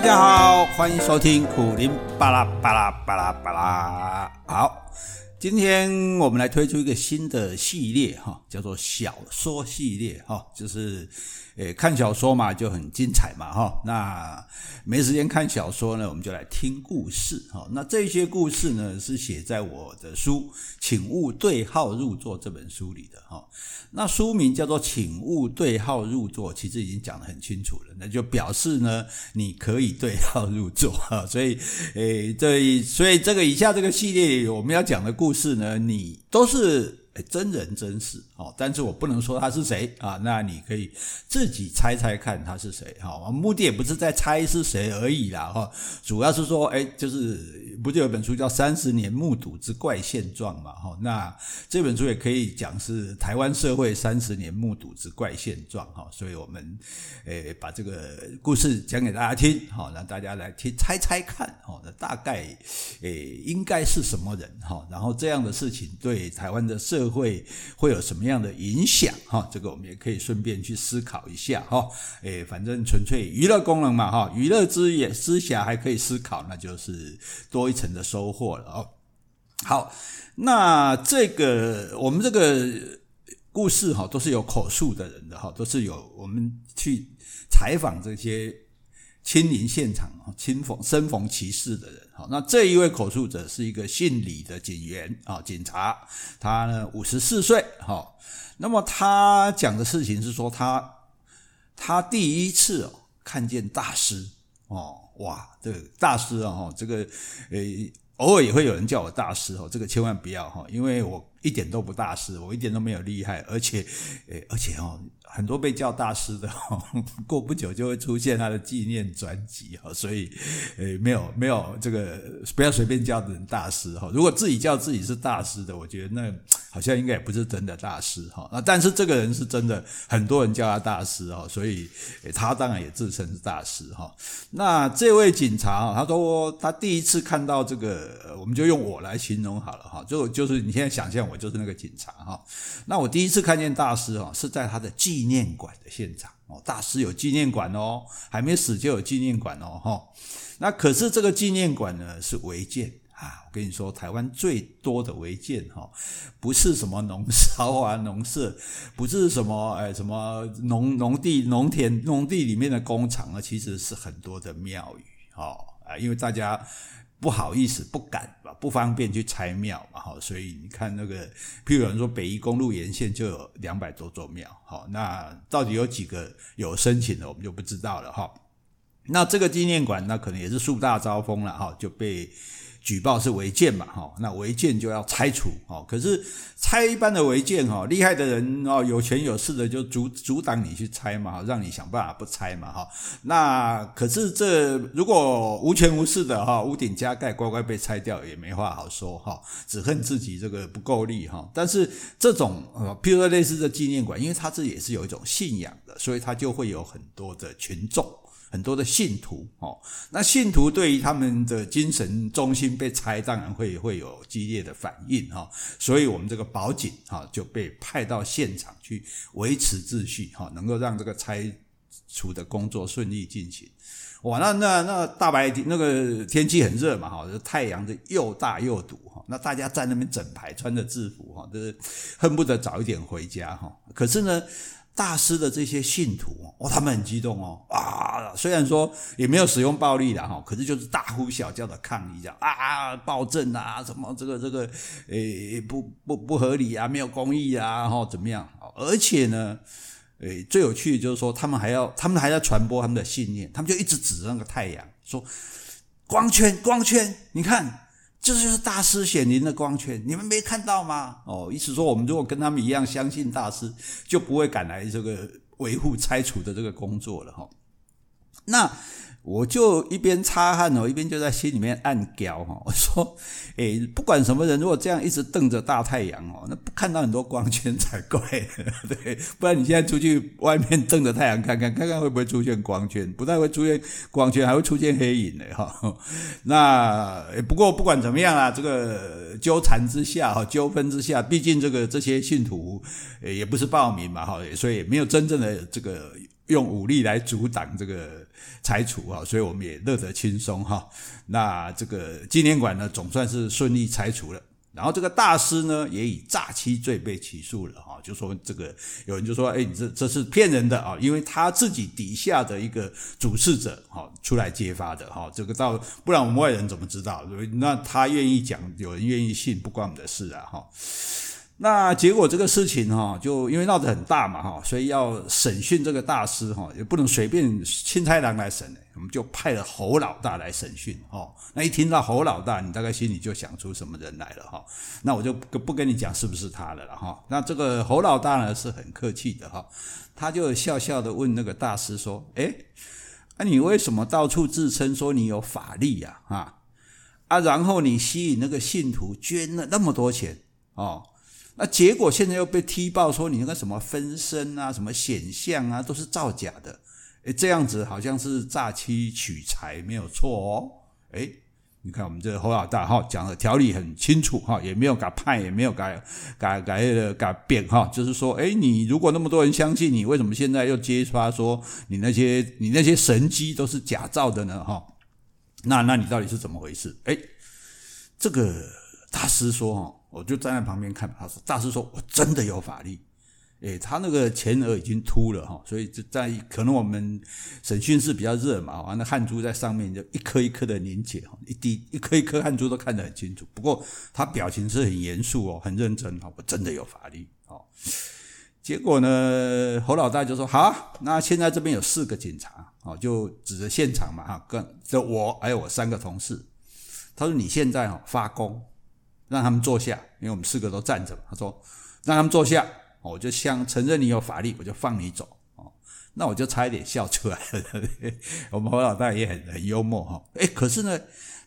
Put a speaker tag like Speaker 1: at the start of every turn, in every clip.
Speaker 1: 大家好，欢迎收听苦林巴拉巴拉巴拉巴拉。好，今天我们来推出一个新的系列哈，叫做小说系列哈，就是。诶，看小说嘛就很精彩嘛，哈。那没时间看小说呢，我们就来听故事，哈。那这些故事呢，是写在我的书《请勿对号入座》这本书里的，哈。那书名叫做《请勿对号入座》，其实已经讲得很清楚了，那就表示呢，你可以对号入座，哈。所以，诶，这所以这个以下这个系列我们要讲的故事呢，你都是。哎，真人真事哦，但是我不能说他是谁啊，那你可以自己猜猜看他是谁哈。目的也不是在猜是谁而已啦哈，主要是说，哎，就是不就有本书叫《三十年目睹之怪现状》嘛哈，那这本书也可以讲是台湾社会三十年目睹之怪现状哈，所以我们诶把这个故事讲给大家听，好，让大家来听猜猜看，哈，那大概诶应该是什么人哈，然后这样的事情对台湾的社会会有什么样的影响？哈，这个我们也可以顺便去思考一下哈。诶，反正纯粹娱乐功能嘛，哈，娱乐之也之下还可以思考，那就是多一层的收获了哦。好，那这个我们这个故事哈，都是有口述的人的哈，都是有我们去采访这些。亲临现场啊，亲逢身逢其事的人，好，那这一位口述者是一个姓李的警员啊，警察，他呢五十四岁，哈，那么他讲的事情是说他他第一次哦看见大师哦，哇，这个大师啊，这个诶偶尔也会有人叫我大师哦，这个千万不要哈，因为我一点都不大师，我一点都没有厉害，而且诶而且哦。很多被叫大师的，过不久就会出现他的纪念专辑哈，所以，诶，没有没有这个不要随便叫人大师哈。如果自己叫自己是大师的，我觉得那好像应该也不是真的大师哈。那但是这个人是真的，很多人叫他大师哈，所以他当然也自称是大师哈。那这位警察他说他第一次看到这个，我们就用我来形容好了哈，就就是你现在想象我就是那个警察哈。那我第一次看见大师哈，是在他的。纪念馆的现场哦，大师有纪念馆哦，还没死就有纪念馆哦，哈。那可是这个纪念馆呢是违建啊，我跟你说，台湾最多的违建哈，不是什么农骚啊、农舍，不是什么哎什么农农地、农田、农地里面的工厂啊，其实是很多的庙宇哈啊，因为大家。不好意思，不敢吧，不方便去拆庙嘛，哈，所以你看那个，譬如有人说北宜公路沿线就有两百多座庙，好，那到底有几个有申请的，我们就不知道了，哈。那这个纪念馆，那可能也是树大招风了，哈，就被。举报是违建嘛，哈，那违建就要拆除，哈，可是拆一般的违建，哈，厉害的人哦，有权有势的就阻阻挡你去拆嘛，让你想办法不拆嘛，哈，那可是这如果无权无势的哈，屋顶加盖乖乖被拆掉也没话好说哈，只恨自己这个不够力哈，但是这种呃，譬如说类似的纪念馆，因为它这也是有一种信仰的，所以它就会有很多的群众。很多的信徒哦，那信徒对于他们的精神中心被拆，当然会会有激烈的反应哈。所以，我们这个保警哈就被派到现场去维持秩序哈，能够让这个拆除的工作顺利进行。哇，那那那大白天那个天气很热嘛哈，太阳的又大又毒哈，那大家在那边整排穿着制服哈，就是恨不得早一点回家哈。可是呢。大师的这些信徒哦，他们很激动哦啊！虽然说也没有使用暴力的哈，可是就是大呼小叫的抗议，这样啊，暴政啊，什么这个这个诶不不不合理啊，没有公义啊，然后怎么样？而且呢，诶最有趣的就是说，他们还要他们还在传播他们的信念，他们就一直指着那个太阳说光圈光圈，你看。这就是大师显灵的光圈，你们没看到吗？哦，意思说我们如果跟他们一样相信大师，就不会赶来这个维护拆除的这个工作了哈。那。我就一边擦汗哦，一边就在心里面暗叫哈。我说，诶，不管什么人，如果这样一直瞪着大太阳哦，那不看到很多光圈才怪，对。不然你现在出去外面瞪着太阳看看，看看会不会出现光圈？不但会出现光圈，还会出现黑影的哈。那不过不管怎么样啊，这个纠缠之下哈，纠纷之下，毕竟这个这些信徒也不是暴民嘛哈，所以没有真正的这个。用武力来阻挡这个拆除啊，所以我们也乐得轻松哈。那这个纪念馆呢，总算是顺利拆除了。然后这个大师呢，也以诈欺罪被起诉了哈，就说这个有人就说，哎，你这这是骗人的啊，因为他自己底下的一个主事者哈出来揭发的哈，这个到不然我们外人怎么知道？那他愿意讲，有人愿意信，不关我们的事啊哈。那结果这个事情哈，就因为闹得很大嘛哈，所以要审讯这个大师哈，也不能随便凊彩人来审，我们就派了侯老大来审讯哈。那一听到侯老大，你大概心里就想出什么人来了哈。那我就不跟你讲是不是他的了哈。那这个侯老大呢是很客气的哈，他就笑笑的问那个大师说：“哎，那你为什么到处自称说你有法力呀？啊啊，然后你吸引那个信徒捐了那么多钱哦。”那结果现在又被踢爆说你那个什么分身啊、什么显像啊，都是造假的，诶，这样子好像是诈欺取财，没有错哦。诶，你看我们这个侯老大哈讲的条理很清楚哈，也没有改判，也没有改改改的改变哈，就是说，诶，你如果那么多人相信你，为什么现在又揭发说你那些你那些神迹都是假造的呢？哈，那那你到底是怎么回事？诶，这个大师说哈。我就站在旁边看，他说：“大师说，我真的有法力。”诶，他那个前额已经秃了哈，所以就在可能我们审讯室比较热嘛，完了汗珠在上面就一颗一颗的凝结，一滴一颗一颗汗珠都看得很清楚。不过他表情是很严肃哦，很认真哦，我真的有法力哦。结果呢，侯老大就说：“好，那现在这边有四个警察哦，就指着现场嘛哈，跟就我还有我三个同事。他说你现在哦发功。”让他们坐下，因为我们四个都站着。他说：“让他们坐下，我就相承认你有法力，我就放你走。”哦，那我就差一点笑出来了。我们侯老大也很很幽默哈。诶，可是呢，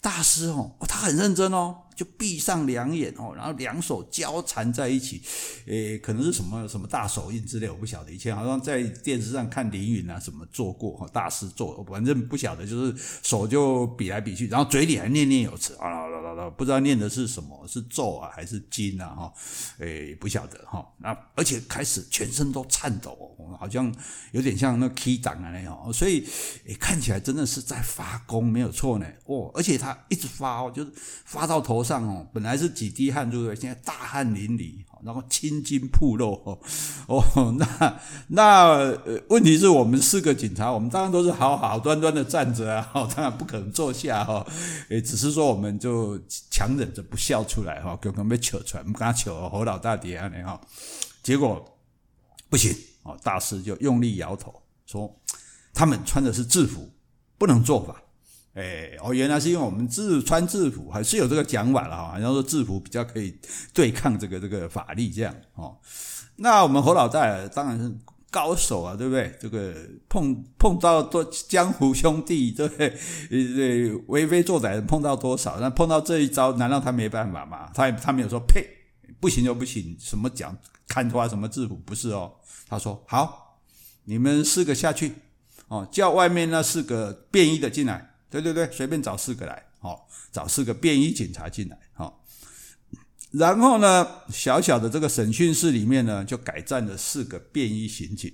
Speaker 1: 大师哦，他很认真哦。就闭上两眼哦，然后两手交缠在一起，诶，可能是什么什么大手印之类，我不晓得。以前好像在电视上看凌云啊什么做过哈，大师做，反正不晓得，就是手就比来比去，然后嘴里还念念有词啊啦啦啦，不知道念的是什么，是咒啊还是经啊哈，诶，不晓得哈。那而且开始全身都颤抖，好像有点像那 key 档啊那样，所以诶看起来真的是在发功，没有错呢。哦，而且他一直发哦，就是发到头上。哦，本来是几滴汗珠的，现在大汗淋漓，然后青筋暴露哦哦，那那问题是我们四个警察，我们当然都是好好端端的站着啊，当然不可能坐下哈，诶，只是说我们就强忍着不笑出来哈，刚刚被扯出来，我们跟他扯侯老大爹啊，哈，结果不行哦，大师就用力摇头说，他们穿的是制服，不能做法。哎，哦，原来是因为我们制穿制服，还是有这个讲法了哈，好像说制服比较可以对抗这个这个法力这样哦。那我们侯老大当然是高手啊，对不对？这个碰碰到多江湖兄弟，对不对？为非作歹碰到多少？那碰到这一招，难道他没办法吗？他他没有说呸，不行就不行，什么讲看穿什么制服不是哦？他说好，你们四个下去哦，叫外面那四个便衣的进来。对对对，随便找四个来，好，找四个便衣警察进来，好，然后呢，小小的这个审讯室里面呢，就改站了四个便衣刑警。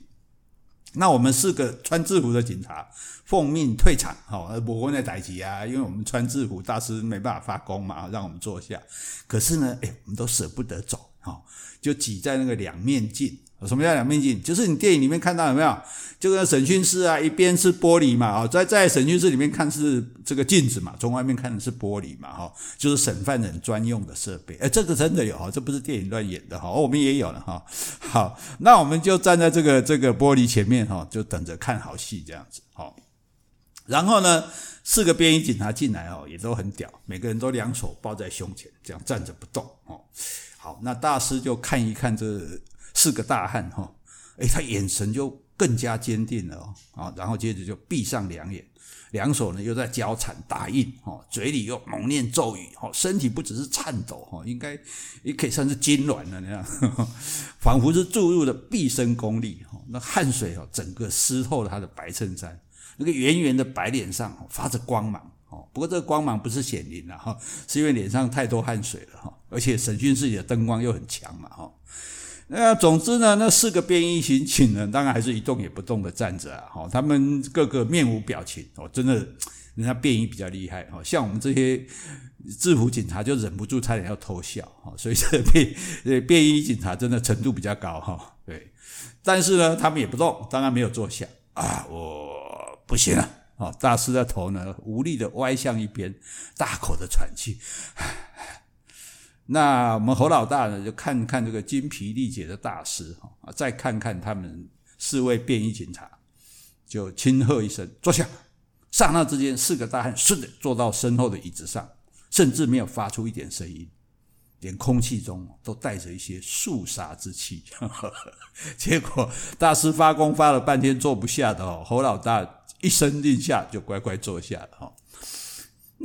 Speaker 1: 那我们四个穿制服的警察奉命退场，好，不会在逮起啊，因为我们穿制服，大师没办法发功嘛，让我们坐下。可是呢，哎，我们都舍不得走，哈，就挤在那个两面镜。什么叫两面镜？就是你电影里面看到有没有？就跟审讯室啊，一边是玻璃嘛，啊，在在审讯室里面看是这个镜子嘛，从外面看的是玻璃嘛，哈，就是审犯人专用的设备。哎，这个真的有哈，这不是电影乱演的哈，我们也有了哈。好，那我们就站在这个这个玻璃前面哈，就等着看好戏这样子。好，然后呢，四个便衣警察进来哦，也都很屌，每个人都两手抱在胸前，这样站着不动哦。好，那大师就看一看这。四个大汉哈，诶，他眼神就更加坚定了哦，然后接着就闭上两眼，两手呢又在交缠打印哈，嘴里又猛念咒语哈，身体不只是颤抖哈，应该也可以算是痉挛了那样，仿佛是注入了毕生功力哈，那汗水哦整个湿透了他的白衬衫，那个圆圆的白脸上发着光芒哦，不过这个光芒不是显灵了哈，是因为脸上太多汗水了哈，而且审讯室里的灯光又很强嘛哈。那总之呢，那四个便衣刑警呢，当然还是一动也不动的站着啊。哈，他们个个面无表情哦，真的，人家便衣比较厉害哦。像我们这些制服警察就忍不住差点要偷笑哈。所以这便便衣警察真的程度比较高哈。对，但是呢，他们也不动，当然没有坐下啊。我不行了。哦，大师的头呢，无力的歪向一边，大口的喘气。那我们侯老大呢，就看看这个精疲力竭的大师，哈，再看看他们四位便衣警察，就轻喝一声：“坐下。”刹那之间，四个大汉顺着坐到身后的椅子上，甚至没有发出一点声音，连空气中都带着一些肃杀之气。结果大师发功发了半天坐不下的哦，侯老大一声令下，就乖乖坐下了哈。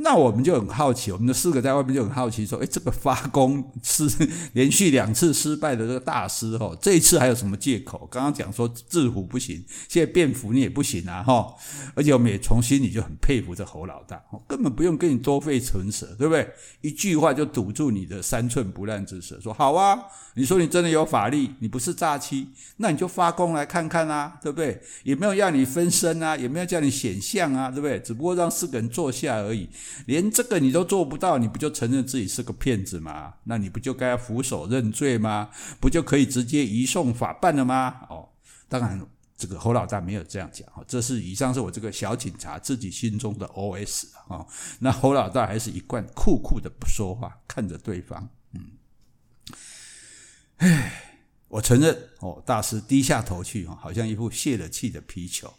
Speaker 1: 那我们就很好奇，我们的四个在外面就很好奇，说：“诶，这个发功是 连续两次失败的这个大师，哈，这一次还有什么借口？刚刚讲说制服不行，现在便服你也不行啊，哈！而且我们也从心里就很佩服这侯老大，根本不用跟你多费唇舌，对不对？一句话就堵住你的三寸不烂之舌，说好啊，你说你真的有法力，你不是诈欺，那你就发功来看看啊，对不对？也没有要你分身啊，也没有叫你显像啊，对不对？只不过让四个人坐下而已。”连这个你都做不到，你不就承认自己是个骗子吗？那你不就该俯首认罪吗？不就可以直接移送法办了吗？哦，当然，这个侯老大没有这样讲，这是以上是我这个小警察自己心中的 OS 啊。那侯老大还是一贯酷酷的不说话，看着对方。嗯，唉，我承认哦，大师低下头去，好像一副泄了气的皮球。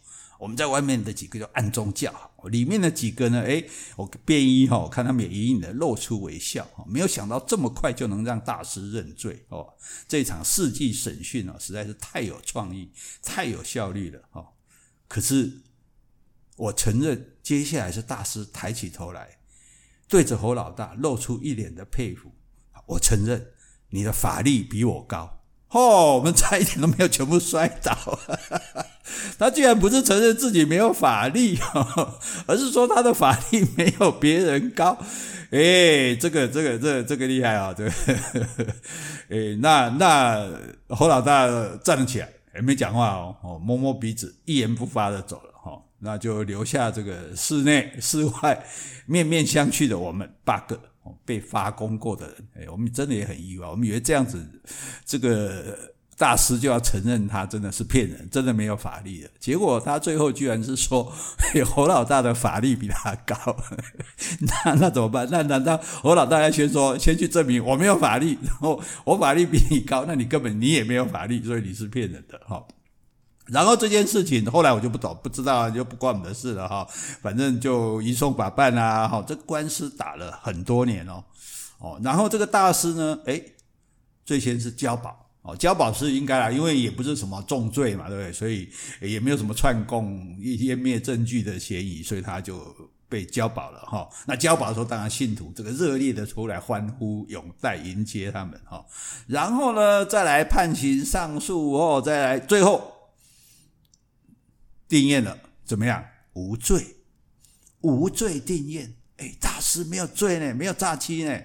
Speaker 1: 我们在外面的几个就暗中叫好，里面的几个呢？哎，我便衣哈，我看他们也隐隐的露出微笑。没有想到这么快就能让大师认罪哦！这场世纪审讯啊，实在是太有创意、太有效率了哦。可是我承认，接下来是大师抬起头来，对着侯老大露出一脸的佩服。我承认，你的法力比我高。哦，我们差一点都没有全部摔倒。他居然不是承认自己没有法力，而是说他的法力没有别人高。哎，这个、这个、这个、这个厉害啊！这个，哎，那那侯老大站了起来，也没讲话哦，哦摸摸鼻子，一言不发的走了。哈，那就留下这个室内 室外面面相觑的我们八个。被发功过的人，诶，我们真的也很意外。我们以为这样子，这个大师就要承认他真的是骗人，真的没有法力了。结果他最后居然是说，侯老大的法力比他高。那那怎么办？那难道侯老大要先说，先去证明我没有法力，然后我法力比你高，那你根本你也没有法力，所以你是骗人的，哈。然后这件事情后来我就不懂，不知道就不关我们的事了哈。反正就移送法办啊，哈，这个官司打了很多年哦，哦，然后这个大师呢，诶，最先是交保哦，交保是应该啦，因为也不是什么重罪嘛，对不对？所以也没有什么串供、湮灭证据的嫌疑，所以他就被交保了哈。那交保的时候，当然信徒这个热烈的出来欢呼拥戴迎接他们哈。然后呢，再来判刑上诉哦，再来最后。定谳了，怎么样？无罪，无罪定谳。哎，大师没有罪呢，没有诈欺呢。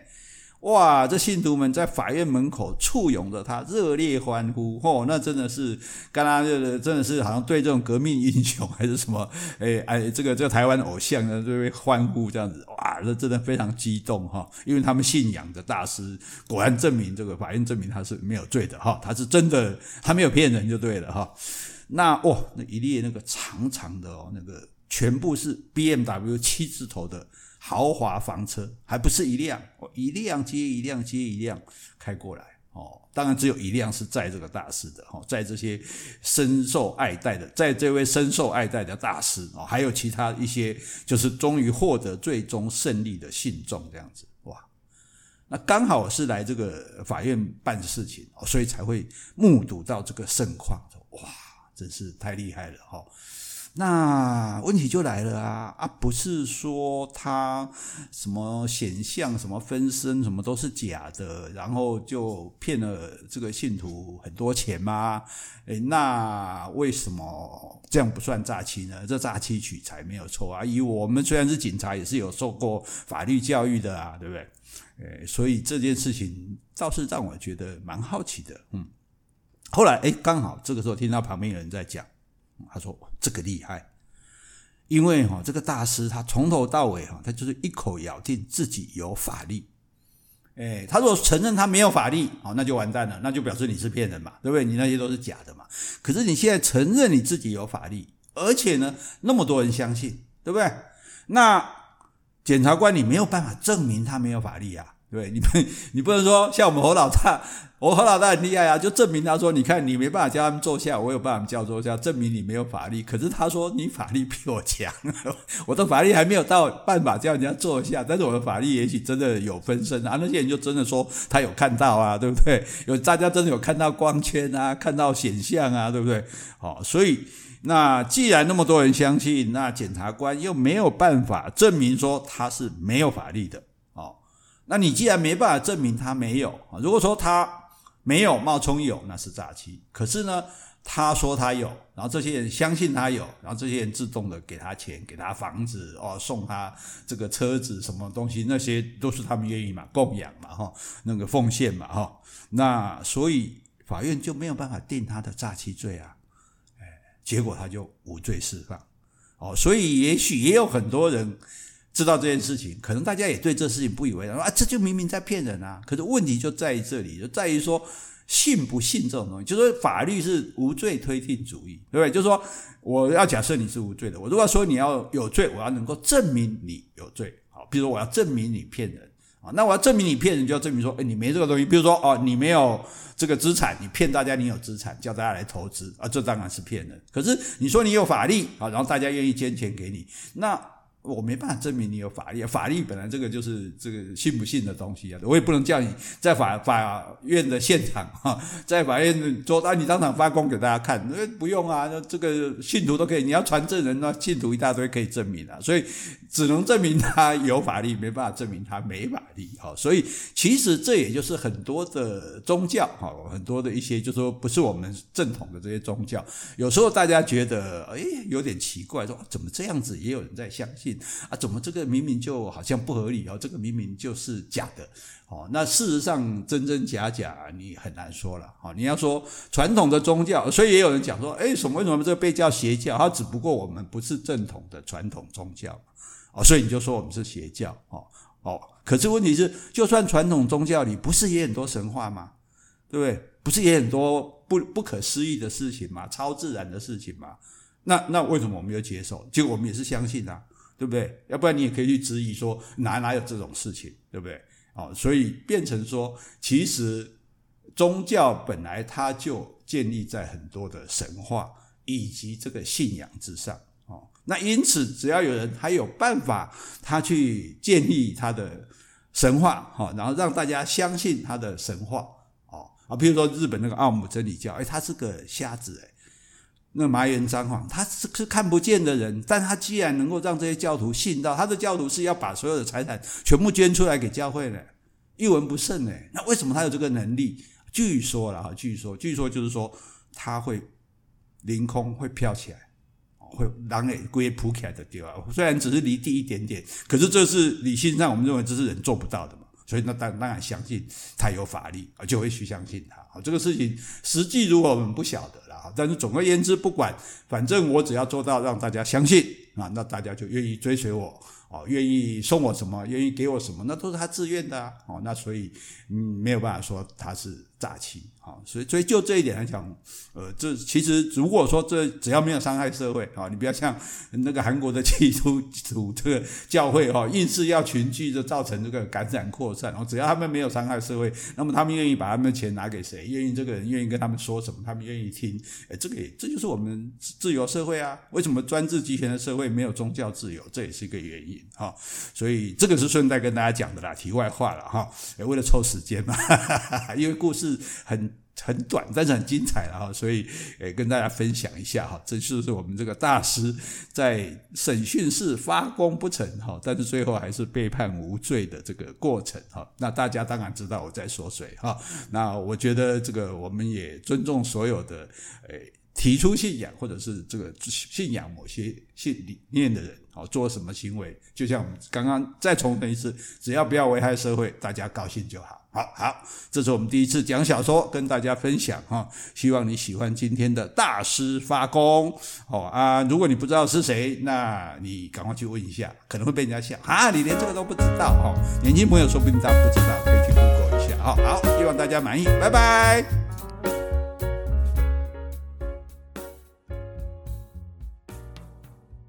Speaker 1: 哇，这信徒们在法院门口簇拥着他，热烈欢呼。哦，那真的是，刚刚这个真的是好像对这种革命英雄 还是什么？哎哎，这个这个台湾偶像呢，就会欢呼这样子。哇，这真的非常激动哈，因为他们信仰的大师果然证明这个法院证明他是没有罪的哈，他是真的，他没有骗人就对了哈。那哦，那一列那个长长的哦，那个全部是 BMW 七字头的豪华房车，还不是一辆，一辆接一辆接一辆开过来哦。当然只有一辆是载这个大师的哦，载这些深受爱戴的，载这位深受爱戴的大师哦，还有其他一些就是终于获得最终胜利的信众这样子哇。那刚好是来这个法院办事情，所以才会目睹到这个盛况哇。真是太厉害了哈！那问题就来了啊啊，不是说他什么显像、什么分身、什么都是假的，然后就骗了这个信徒很多钱吗？诶，那为什么这样不算诈欺呢？这诈欺取财没有错啊！以我们虽然是警察，也是有受过法律教育的啊，对不对？诶，所以这件事情倒是让我觉得蛮好奇的，嗯。后来哎，刚好这个时候听到旁边有人在讲，他说这个厉害，因为哈这个大师他从头到尾哈他就是一口咬定自己有法力。哎，他如果承认他没有法力，哦，那就完蛋了，那就表示你是骗人嘛，对不对？你那些都是假的嘛。可是你现在承认你自己有法力，而且呢，那么多人相信，对不对？那检察官你没有办法证明他没有法力啊。对，你不，你不能说像我们侯老大，我侯老大很厉害啊，就证明他说，你看你没办法叫他们坐下，我有办法叫坐下，证明你没有法力。可是他说你法力比我强，我的法力还没有到办法叫人家坐下，但是我的法力也许真的有分身啊。那些人就真的说他有看到啊，对不对？有大家真的有看到光圈啊，看到显像啊，对不对？好，所以那既然那么多人相信，那检察官又没有办法证明说他是没有法力的。那你既然没办法证明他没有啊，如果说他没有冒充有，那是诈欺。可是呢，他说他有，然后这些人相信他有，然后这些人自动的给他钱，给他房子哦，送他这个车子什么东西，那些都是他们愿意嘛，供养嘛哈，那个奉献嘛哈。那所以法院就没有办法定他的诈欺罪啊，哎，结果他就无罪释放。哦，所以也许也有很多人。知道这件事情，可能大家也对这事情不以为然，啊，这就明明在骗人啊！可是问题就在于这里，就在于说信不信这种东西。就是说法律是无罪推定主义，对不对？就是说我要假设你是无罪的，我如果说你要有罪，我要能够证明你有罪。好，比如说我要证明你骗人啊，那我要证明你骗人，就要证明说，哎，你没这个东西。比如说哦，你没有这个资产，你骗大家你有资产，叫大家来投资啊，这当然是骗人。可是你说你有法力啊，然后大家愿意捐钱给你，那。我没办法证明你有法力，法力本来这个就是这个信不信的东西啊，我也不能叫你在法法院的现场哈，在法院做，啊，你当场发功给大家看，那不用啊，那这个信徒都可以，你要传证人，那信徒一大堆可以证明啊，所以只能证明他有法力，没办法证明他没法力，哈，所以其实这也就是很多的宗教，哈，很多的一些就是说不是我们正统的这些宗教，有时候大家觉得哎有点奇怪，说怎么这样子也有人在相信。啊，怎么这个明明就好像不合理哦？这个明明就是假的哦。那事实上真真假假你很难说了哦。你要说传统的宗教，所以也有人讲说，哎，什么为什么这个被叫邪教？它只不过我们不是正统的传统宗教哦，所以你就说我们是邪教哦哦。可是问题是，就算传统宗教里不是也很多神话吗？对不对？不是也很多不不可思议的事情吗？超自然的事情吗？那那为什么我们要接受？结果我们也是相信啊。对不对？要不然你也可以去质疑说哪哪有这种事情，对不对？哦，所以变成说，其实宗教本来它就建立在很多的神话以及这个信仰之上，哦，那因此只要有人他有办法，他去建立他的神话，哈，然后让大家相信他的神话，哦，啊，比如说日本那个奥姆真理教，诶，他是个瞎子，诶。那麻原彰晃，他是是看不见的人，但他既然能够让这些教徒信到，他的教徒是要把所有的财产全部捐出来给教会的，一文不剩呢。那为什么他有这个能力？据说了哈，据说，据说就是说他会凌空会飘起来，会让诶龟扑起来的地方，虽然只是离地一点点，可是这是理性上我们认为这是人做不到的嘛。所以那当当然相信他有法力，就会去相信他。好，这个事情实际如果我们不晓得但是总而言之，不管，反正我只要做到让大家相信啊，那大家就愿意追随我。哦，愿意送我什么，愿意给我什么，那都是他自愿的啊。哦，那所以嗯，没有办法说他是诈欺。啊，所以所以就这一点来讲，呃，这其实如果说这只要没有伤害社会啊，你不要像那个韩国的基督徒这个教会哈，硬是要群聚就造成这个感染扩散。然后只要他们没有伤害社会，那么他们愿意把他们的钱拿给谁？愿意这个人愿意跟他们说什么，他们愿意听。哎，这个这就是我们自由社会啊。为什么专制集权的社会没有宗教自由？这也是一个原因。哈，所以这个是顺带跟大家讲的啦，题外话了哈。为了凑时间嘛，因为故事很很短，但是很精彩了哈，所以诶跟大家分享一下哈。这就是我们这个大师在审讯室发功不成哈，但是最后还是被判无罪的这个过程哈。那大家当然知道我在说谁哈。那我觉得这个我们也尊重所有的诶提出信仰或者是这个信仰某些信理念的人。哦，做什么行为，就像我们刚刚再重申一次，只要不要危害社会，大家高兴就好。好好，这是我们第一次讲小说，跟大家分享哈。希望你喜欢今天的大师发功哦啊！如果你不知道是谁，那你赶快去问一下，可能会被人家笑啊！你连这个都不知道哈。年轻朋友说不定他不知道，可以去 Google 一下哈。好，希望大家满意，拜拜。